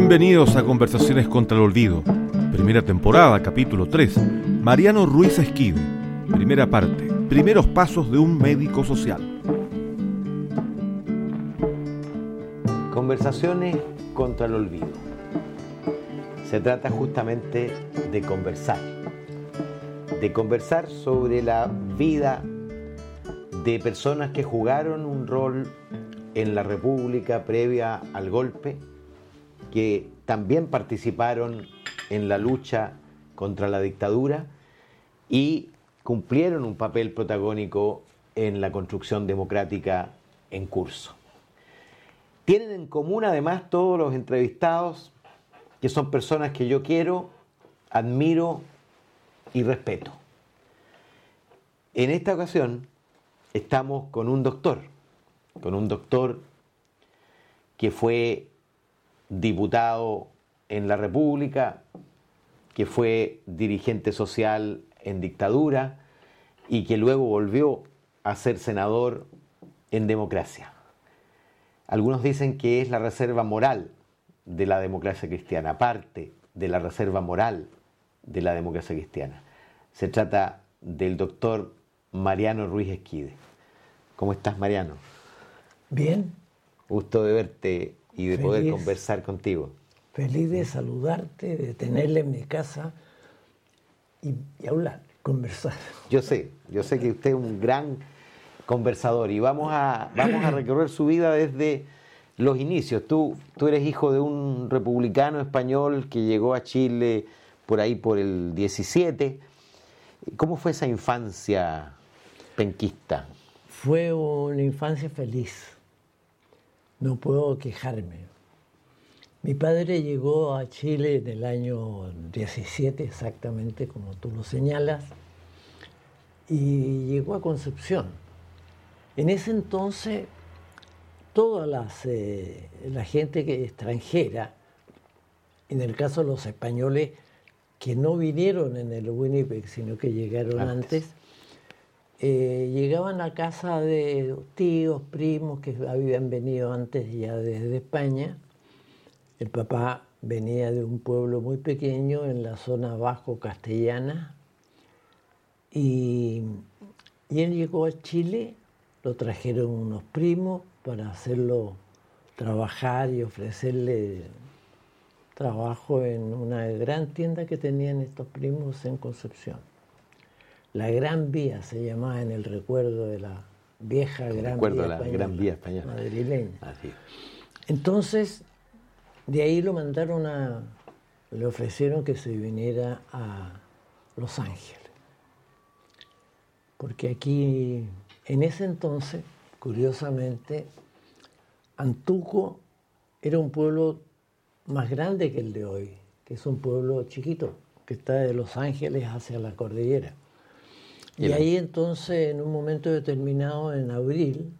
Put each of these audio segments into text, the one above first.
Bienvenidos a Conversaciones contra el Olvido. Primera temporada, capítulo 3. Mariano Ruiz Esquive. Primera parte. Primeros pasos de un médico social. Conversaciones contra el olvido. Se trata justamente de conversar. De conversar sobre la vida de personas que jugaron un rol en la República previa al golpe, que también participaron en la lucha contra la dictadura y cumplieron un papel protagónico en la construcción democrática en curso. Tienen en común además todos los entrevistados que son personas que yo quiero, admiro y respeto. En esta ocasión estamos con un doctor, con un doctor que fue diputado en la República, que fue dirigente social en dictadura y que luego volvió a ser senador en democracia. Algunos dicen que es la reserva moral de la democracia cristiana, parte de la reserva moral de la democracia cristiana. Se trata del doctor Mariano Ruiz Esquide. ¿Cómo estás, Mariano? Bien. Gusto de verte y de poder conversar contigo. Feliz de saludarte, de tenerle en mi casa y, hablar, conversar. Yo sé, yo sé que usted es un gran conversador y vamos a, vamos a recorrer su vida desde los inicios. Tú, tú eres hijo de un republicano español que llegó a Chile por ahí por el 17. ¿Cómo fue esa infancia penquista? Fue una infancia feliz no puedo quejarme. Mi padre llegó a Chile en el año 17, exactamente como tú lo señalas, y llegó a Concepción. En ese entonces, toda las, eh, la gente que, extranjera, en el caso de los españoles, que no vinieron en el Winnipeg, sino que llegaron antes eh, llegaban a casa de tíos, primos que habían venido antes ya desde España. El papá venía de un pueblo muy pequeño en la zona bajo castellana y, y él llegó a Chile, lo trajeron unos primos para hacerlo trabajar y ofrecerle trabajo en una gran tienda que tenían estos primos en Concepción. La Gran Vía se llamaba en el recuerdo de la vieja Gran Vía la Gran Vía española madrileña. Entonces, de ahí lo mandaron a, le ofrecieron que se viniera a Los Ángeles. Porque aquí, en ese entonces, curiosamente, Antuco era un pueblo más grande que el de hoy, que es un pueblo chiquito, que está de Los Ángeles hacia la cordillera. Y ahí entonces, en un momento determinado, en abril,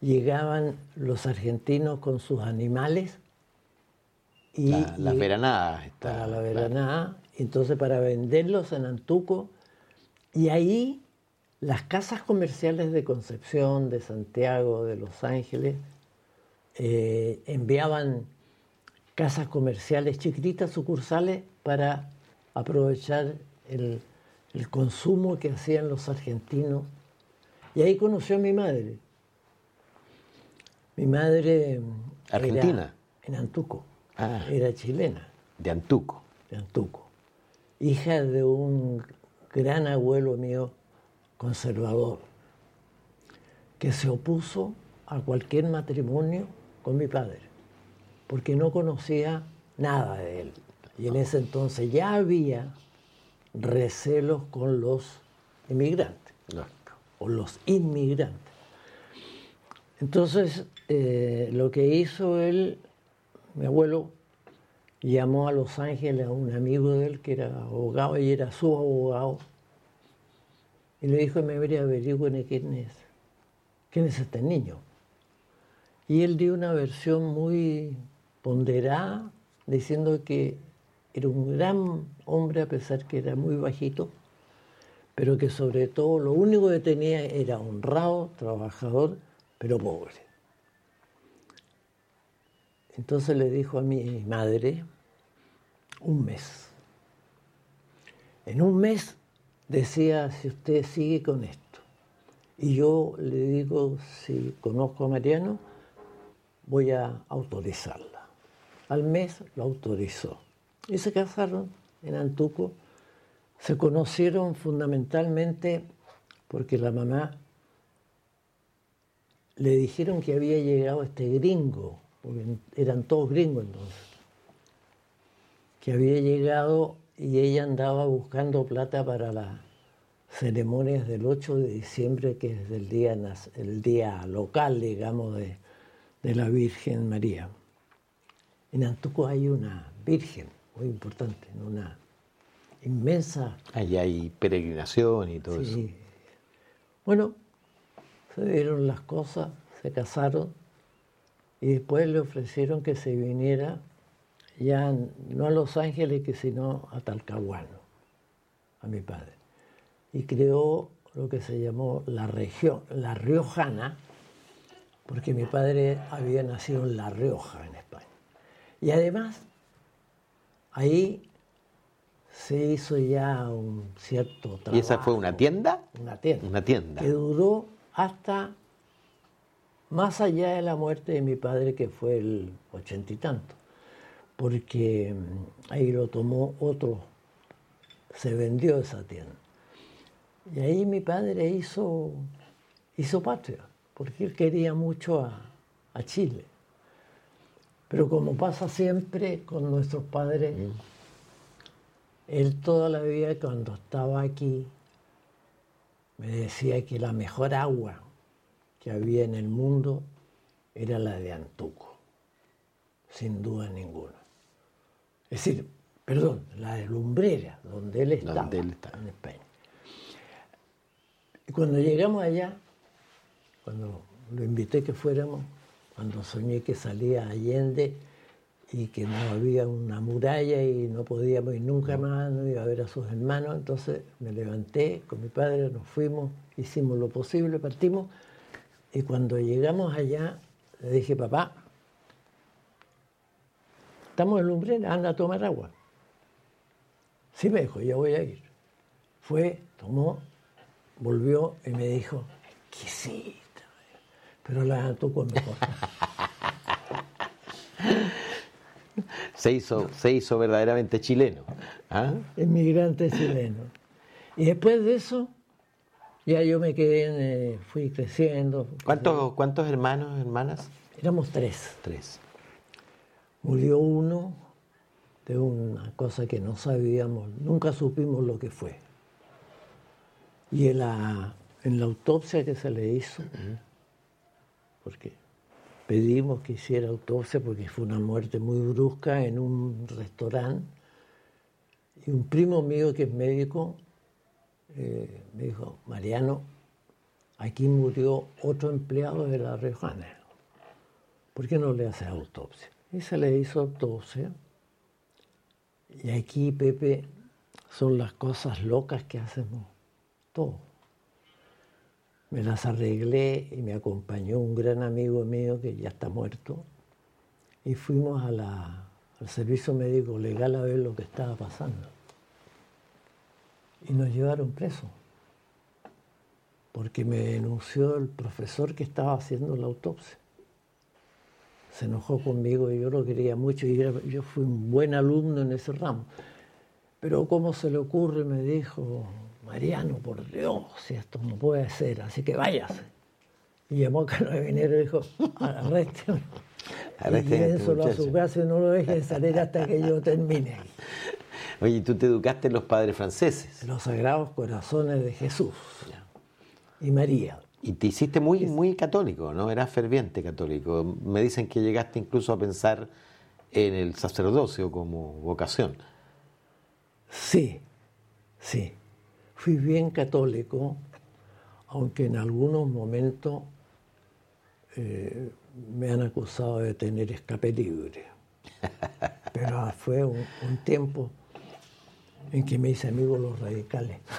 llegaban los argentinos con sus animales. Y, las veranadas. para la veranada. Entonces, para venderlos en Antuco. Y ahí las casas comerciales de Concepción, de Santiago, de Los Ángeles, eh, enviaban casas comerciales chiquititas, sucursales, para aprovechar el, el consumo que hacían los argentinos. Y ahí conoció a mi madre. Mi madre. ¿Argentina? en Antuco. Ah. Era chilena. De Antuco. De Antuco. Hija de un gran abuelo mío conservador, que se opuso a cualquier matrimonio con mi padre, porque no conocía nada de él. Y en ese entonces ya había recelos con los inmigrantes o los inmigrantes. Entonces, eh, lo que hizo él, mi abuelo, llamó a Los Ángeles a un amigo de él que era abogado y era su abogado, y le dijo, me voy a averiguar quién es, quién es este niño. Y él dio una versión muy ponderada, diciendo que era un gran hombre a pesar que era muy bajito, pero que sobre todo lo único que tenía era honrado, trabajador, pero pobre. Entonces le dijo a mi madre, un mes. En un mes decía, si usted sigue con esto. Y yo le digo, si conozco a Mariano, voy a autorizarla. Al mes lo autorizó. Y se casaron en Antuco. Se conocieron fundamentalmente porque la mamá le dijeron que había llegado este gringo, porque eran todos gringos entonces, que había llegado y ella andaba buscando plata para las ceremonias del 8 de diciembre, que es el día, el día local, digamos, de, de la Virgen María. En Antuco hay una Virgen muy importante, una inmensa... Allí hay peregrinación y todo eso. Bueno, se dieron las cosas, se casaron y después le ofrecieron que se viniera ya no a Los Ángeles, que sino a Talcahuano, a mi padre. Y creó lo que se llamó la región, la Riojana, porque mi padre había nacido en La Rioja, en España. Y además, ahí se hizo ya un cierto trabajo. ¿Y esa fue una tienda? Una tienda. Una tienda. Que duró hasta más allá de la muerte de mi padre, que fue el ochenta y tanto, porque mm, ahí lo tomó otro, se vendió esa tienda. Y ahí mi padre hizo, hizo patria, porque él quería mucho a, a Chile. Pero como pasa siempre con nuestros padres, mm. él toda la vida cuando estaba aquí me decía que la mejor agua que había en el mundo era la de Antuco, sin duda ninguna. Es decir, perdón, la de Lumbrera, donde él estaba, en España. Y cuando llegamos allá, cuando lo invité que fuéramos, cuando soñé que salía Allende y que no había una muralla y no podíamos ir nunca más, no iba a ver a sus hermanos, entonces me levanté con mi padre, nos fuimos, hicimos lo posible, partimos y cuando llegamos allá, le dije, papá, estamos en Lumbrera, anda a tomar agua. Sí me dijo, ya voy a ir. Fue, tomó, volvió y me dijo, ¿qué sí? Pero la tocó mejor. se, hizo, se hizo verdaderamente chileno. ¿ah? Inmigrante chileno. Y después de eso, ya yo me quedé, eh, fui creciendo. ¿Cuántos, ¿Cuántos hermanos, hermanas? Éramos tres. Tres. Murió uno de una cosa que no sabíamos, nunca supimos lo que fue. Y en la, en la autopsia que se le hizo, porque pedimos que hiciera autopsia porque fue una muerte muy brusca en un restaurante, y un primo mío que es médico eh, me dijo, Mariano, aquí murió otro empleado de la Riojana. ¿Por qué no le hace autopsia? Y se le hizo autopsia. Y aquí, Pepe, son las cosas locas que hacemos todos. Me las arreglé y me acompañó un gran amigo mío que ya está muerto. Y fuimos al servicio médico legal a ver lo que estaba pasando y nos llevaron presos, porque me denunció el profesor que estaba haciendo la autopsia. Se enojó conmigo y yo lo quería mucho y yo fui un buen alumno en ese ramo. Pero ¿cómo se le ocurre? Me dijo, Mariano, por Dios, esto no puede ser, así que váyase. Y llamó a Carabinero y dijo, arrésteme. Y solo a su casa y no lo dejen salir hasta que yo termine. Oye, tú te educaste en los padres franceses. Los Sagrados Corazones de Jesús y María. Y te hiciste muy, muy católico, ¿no? Eras ferviente católico. Me dicen que llegaste incluso a pensar en el sacerdocio como vocación. Sí, sí. Fui bien católico, aunque en algunos momentos eh, me han acusado de tener escape libre. Pero fue un tiempo en que me hice amigo los radicales.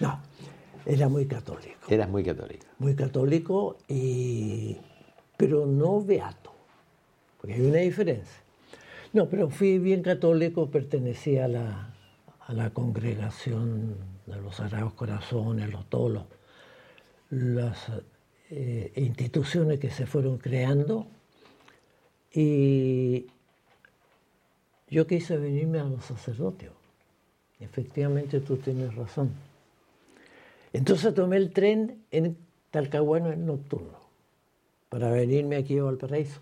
no, era muy católico. Eras muy católico. Muy católico y pero no beato, porque hay una diferencia. No, pero fui bien católico, pertenecía a la, a la congregación de los Sagrados Corazones, los, todos las eh, instituciones que se fueron creando. Y yo quise venirme a los sacerdotes. Efectivamente, tú tienes razón. Entonces tomé el tren en Talcahuano en nocturno para venirme aquí a Valparaíso,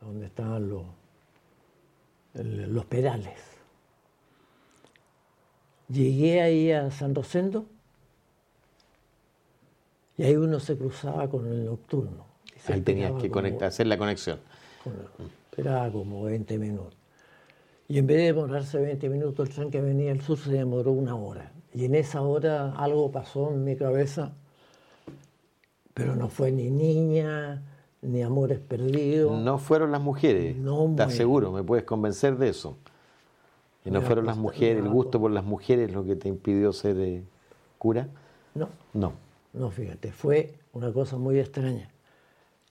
donde estaban los, los perales. Llegué ahí a San Rosendo y ahí uno se cruzaba con el nocturno. Ahí tenías que conectar, hacer la conexión. esperaba como 20 minutos. Y en vez de demorarse 20 minutos, el tren que venía al sur se demoró una hora. Y en esa hora algo pasó en mi cabeza, pero no fue ni niña, ni amores perdidos. No fueron las mujeres, no ¿estás seguro? ¿Me puedes convencer de eso? ¿Y no fueron las mujeres, el gusto por las mujeres lo que te impidió ser eh, cura? No. No. No, fíjate, fue una cosa muy extraña.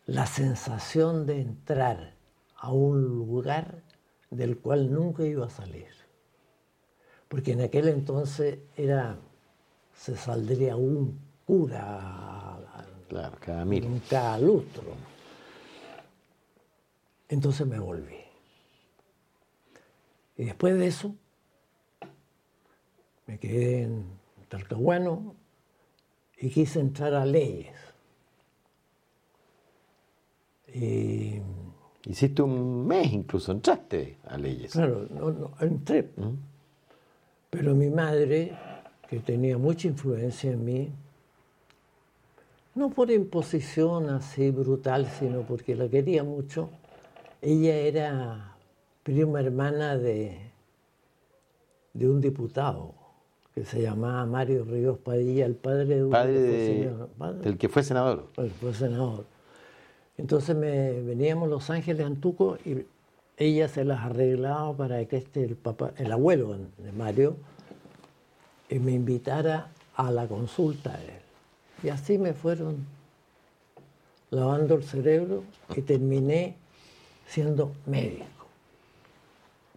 La sensación de entrar a un lugar del cual nunca iba a salir. Porque en aquel entonces era, se saldría un cura claro, cada mil. cada lustro. Entonces me volví. Y después de eso, me quedé en Talcahuano y quise entrar a leyes. Y Hiciste un mes incluso, entraste a leyes. Claro, no, entré. ¿Mm? Pero mi madre, que tenía mucha influencia en mí, no por imposición así brutal, sino porque la quería mucho, ella era prima hermana de, de un diputado que se llamaba Mario Ríos Padilla, el padre de un padre, del que fue senador. El fue senador. Entonces me, veníamos Los Ángeles Antuco y ella se las arreglaba para que este, el, papá, el abuelo de Mario, eh, me invitara a la consulta a él. Y así me fueron lavando el cerebro y terminé siendo médico.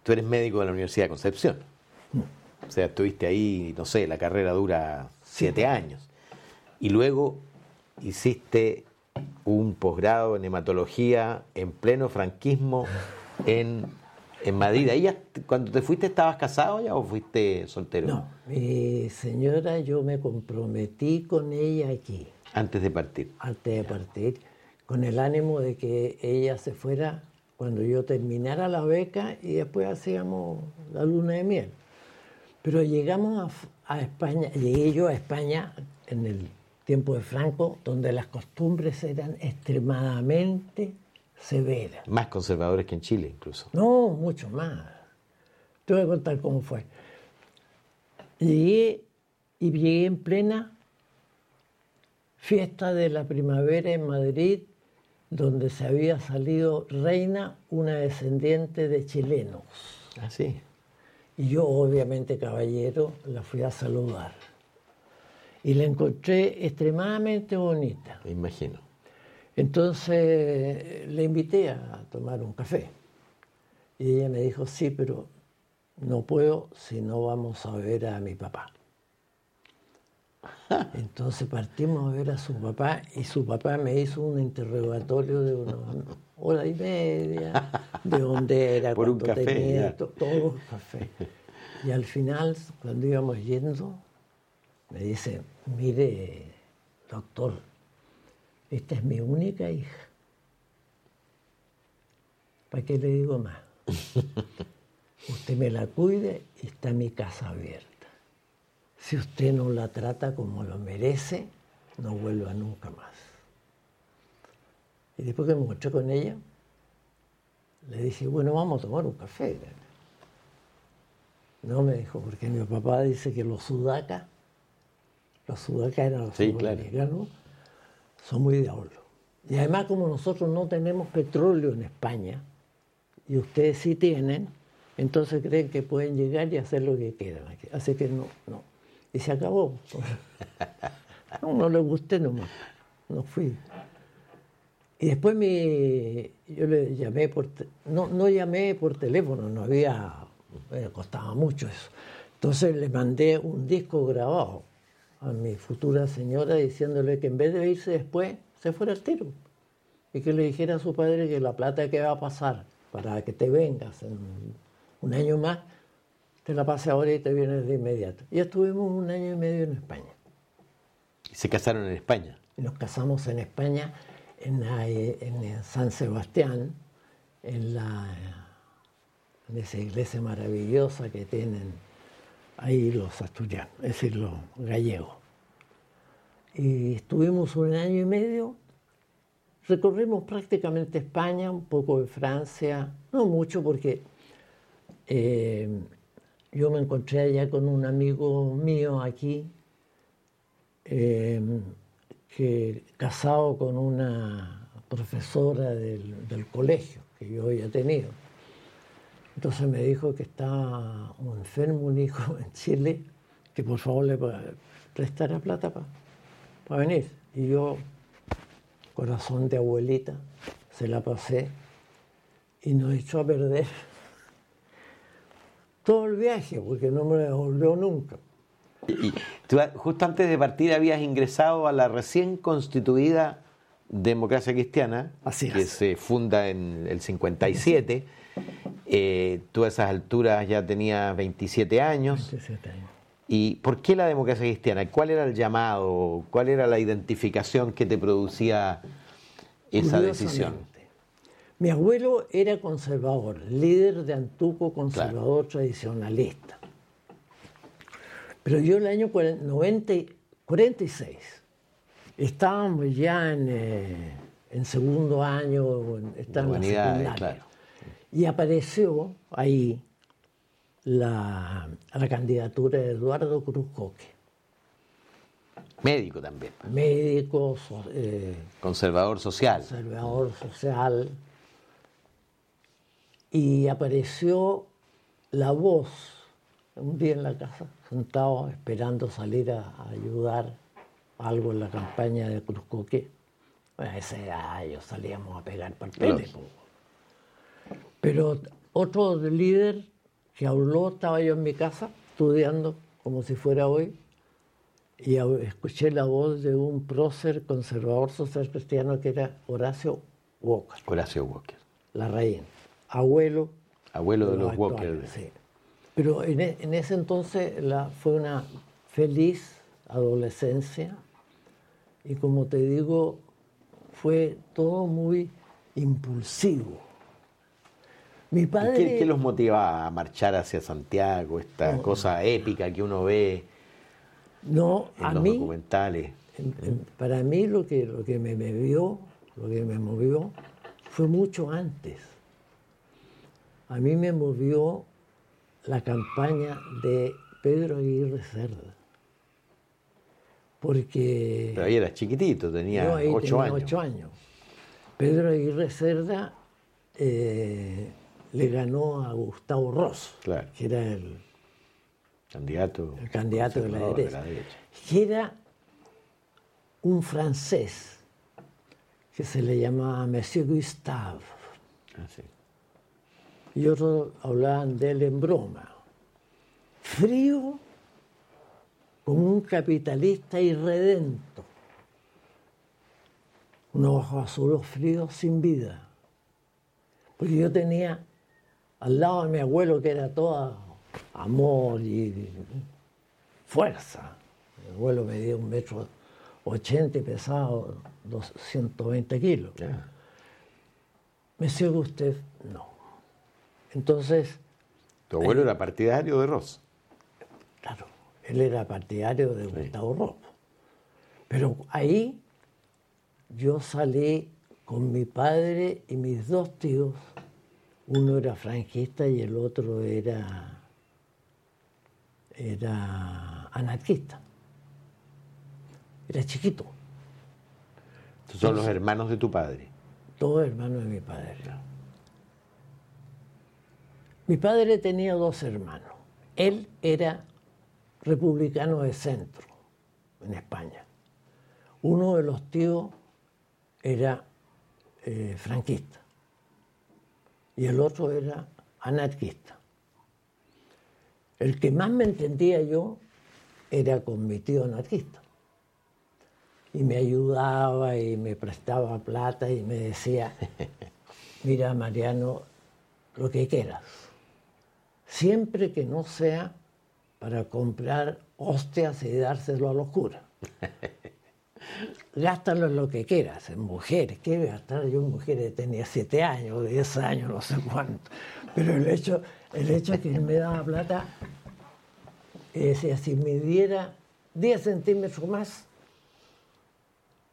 Tú eres médico de la Universidad de Concepción. Mm. O sea, estuviste ahí, no sé, la carrera dura siete años. Y luego hiciste un posgrado en hematología en pleno franquismo en, en Madrid. ¿Ahí cuando te fuiste estabas casado ya o fuiste soltero? No, mi señora, yo me comprometí con ella aquí. Antes de partir. Antes de partir, con el ánimo de que ella se fuera cuando yo terminara la beca y después hacíamos la luna de miel. Pero llegamos a, a España, llegué yo a España en el tiempo de Franco, donde las costumbres eran extremadamente severas. Más conservadores que en Chile incluso. No, mucho más. Te voy a contar cómo fue. Llegué y llegué en plena fiesta de la primavera en Madrid, donde se había salido reina una descendiente de chilenos. Ah, sí. Y yo, obviamente, caballero, la fui a saludar y la encontré extremadamente bonita. Me imagino. Entonces le invité a tomar un café. Y ella me dijo, sí, pero no puedo si no vamos a ver a mi papá. Entonces partimos a ver a su papá y su papá me hizo un interrogatorio de una hora y media, de dónde era, Por un café, tenía, todo café. Y al final, cuando íbamos yendo, me dice, mire, doctor, esta es mi única hija. ¿Para qué le digo más? Usted me la cuide y está mi casa abierta. Si usted no la trata como lo merece, no vuelva nunca más. Y después que me encontré con ella, le dije, bueno, vamos a tomar un café. No me dijo, porque mi papá dice que los sudacas los sudacas los sí, son muy diablos. Y además como nosotros no tenemos petróleo en España, y ustedes sí tienen, entonces creen que pueden llegar y hacer lo que quieran. Así que no, no. Y se acabó. No, no le gusté nomás. No fui. Y después me, yo le llamé por, no, no llamé por teléfono, no había, me costaba mucho eso. Entonces le mandé un disco grabado a mi futura señora diciéndole que en vez de irse después, se fuera al tiro. Y que le dijera a su padre que la plata que va a pasar para que te vengas en un año más, te la pase ahora y te vienes de inmediato. Y estuvimos un año y medio en España. ¿Y se casaron en España? Nos casamos en España, en, en San Sebastián, en, la, en esa iglesia maravillosa que tienen ahí los asturianos, es decir, los gallegos. Y estuvimos un año y medio, recorrimos prácticamente España, un poco de Francia, no mucho porque eh, yo me encontré allá con un amigo mío aquí, eh, que casado con una profesora del, del colegio que yo había tenido. Entonces me dijo que estaba un enfermo, un hijo en Chile, que por favor le prestara plata para venir. Y yo, corazón de abuelita, se la pasé y nos echó a perder todo el viaje, porque no me devolvió nunca. Y tú, justo antes de partir habías ingresado a la recién constituida democracia cristiana, que se funda en el 57. Eh, tú a esas alturas ya tenías 27 años. 27 años. ¿Y por qué la democracia cristiana? ¿Cuál era el llamado? ¿Cuál era la identificación que te producía esa decisión? Mi abuelo era conservador, líder de Antuco, conservador tradicionalista. Pero yo el año 90, 46 estábamos ya en, eh, en segundo año, estábamos en la secundaria. Y apareció ahí la, la candidatura de Eduardo Cruz Coque. Médico también. Médico. Eh, conservador social. Conservador social. Y apareció la voz un día en la casa, sentado esperando salir a, ayudar algo en la campaña de Cruz Coque. Bueno, ese año salíamos a pegar el pero otro líder que habló, estaba yo en mi casa estudiando como si fuera hoy, y escuché la voz de un prócer conservador social cristiano que era Horacio Walker. Horacio Walker. La reina, abuelo. Abuelo de, los, Walker. Sí. Pero en, e, en, ese entonces la, fue una feliz adolescencia y como te digo, fue todo muy impulsivo mi padre... ¿Qué, los motiva a marchar hacia Santiago, esta cosa épica que uno ve no, en los documentales? para mí lo que, lo que me movió, lo que me movió fue mucho antes. A mí me movió la campaña de Pedro Aguirre Cerda. Porque. Pero ahí eras chiquitito, tenía ocho años. ocho años. Pedro Aguirre Cerda eh, le ganó a Gustavo Ross, que era el candidato, el candidato de, la derecha, que era un francés que se le llamaba Monsieur Gustave. Ah, y otros hablaban de él en broma. Frío como un capitalista irredento. Unos ojos azules fríos sin vida. Porque yo tenía al lado de mi abuelo que era todo amor y fuerza. Mi abuelo medía un metro ochenta y pesaba 220 kilos. Me Monsieur usted, no. Entonces... ¿Tu abuelo era partidario de Ross? Claro, él era partidario de Gustavo Ross. Pero ahí yo salí con mi padre y mis dos tíos uno era franquista y el otro era, era anarquista. Era chiquito. son los hermanos de tu padre. Todos hermanos de mi padre. Mi padre tenía dos hermanos. Él era republicano de centro en España. Uno de los tíos era eh, franquista y el otro era anarquista. El que más me entendía yo era con mi tío anarquista. Y me ayudaba y me prestaba plata y me decía, mira Mariano, lo que quieras, siempre que no sea para comprar hostias y dárselo a los curas. Gástalo en lo que quieras, en mujeres. ¿Qué voy a gastar yo en mujeres? Tenía siete años, diez años, no sé cuánto. Pero el hecho, el hecho es que él me daba plata y decía, si me diera 10 centímetros más,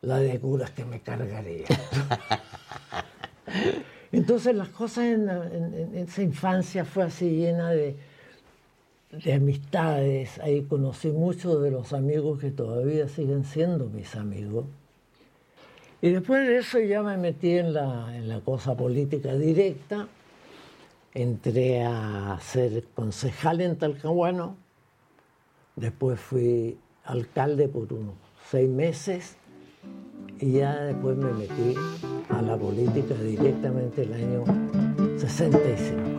la de curas que me cargaría. Entonces las cosas en, esa infancia fue así llena de, de amistades. Ahí conocí muchos de los amigos que todavía siguen siendo mis amigos. Y después de eso ya me metí en la, en la cosa política directa. Entré a ser concejal en Talcahuano. Después fui alcalde por unos seis meses. Y ya después me metí a la política directamente el año 65.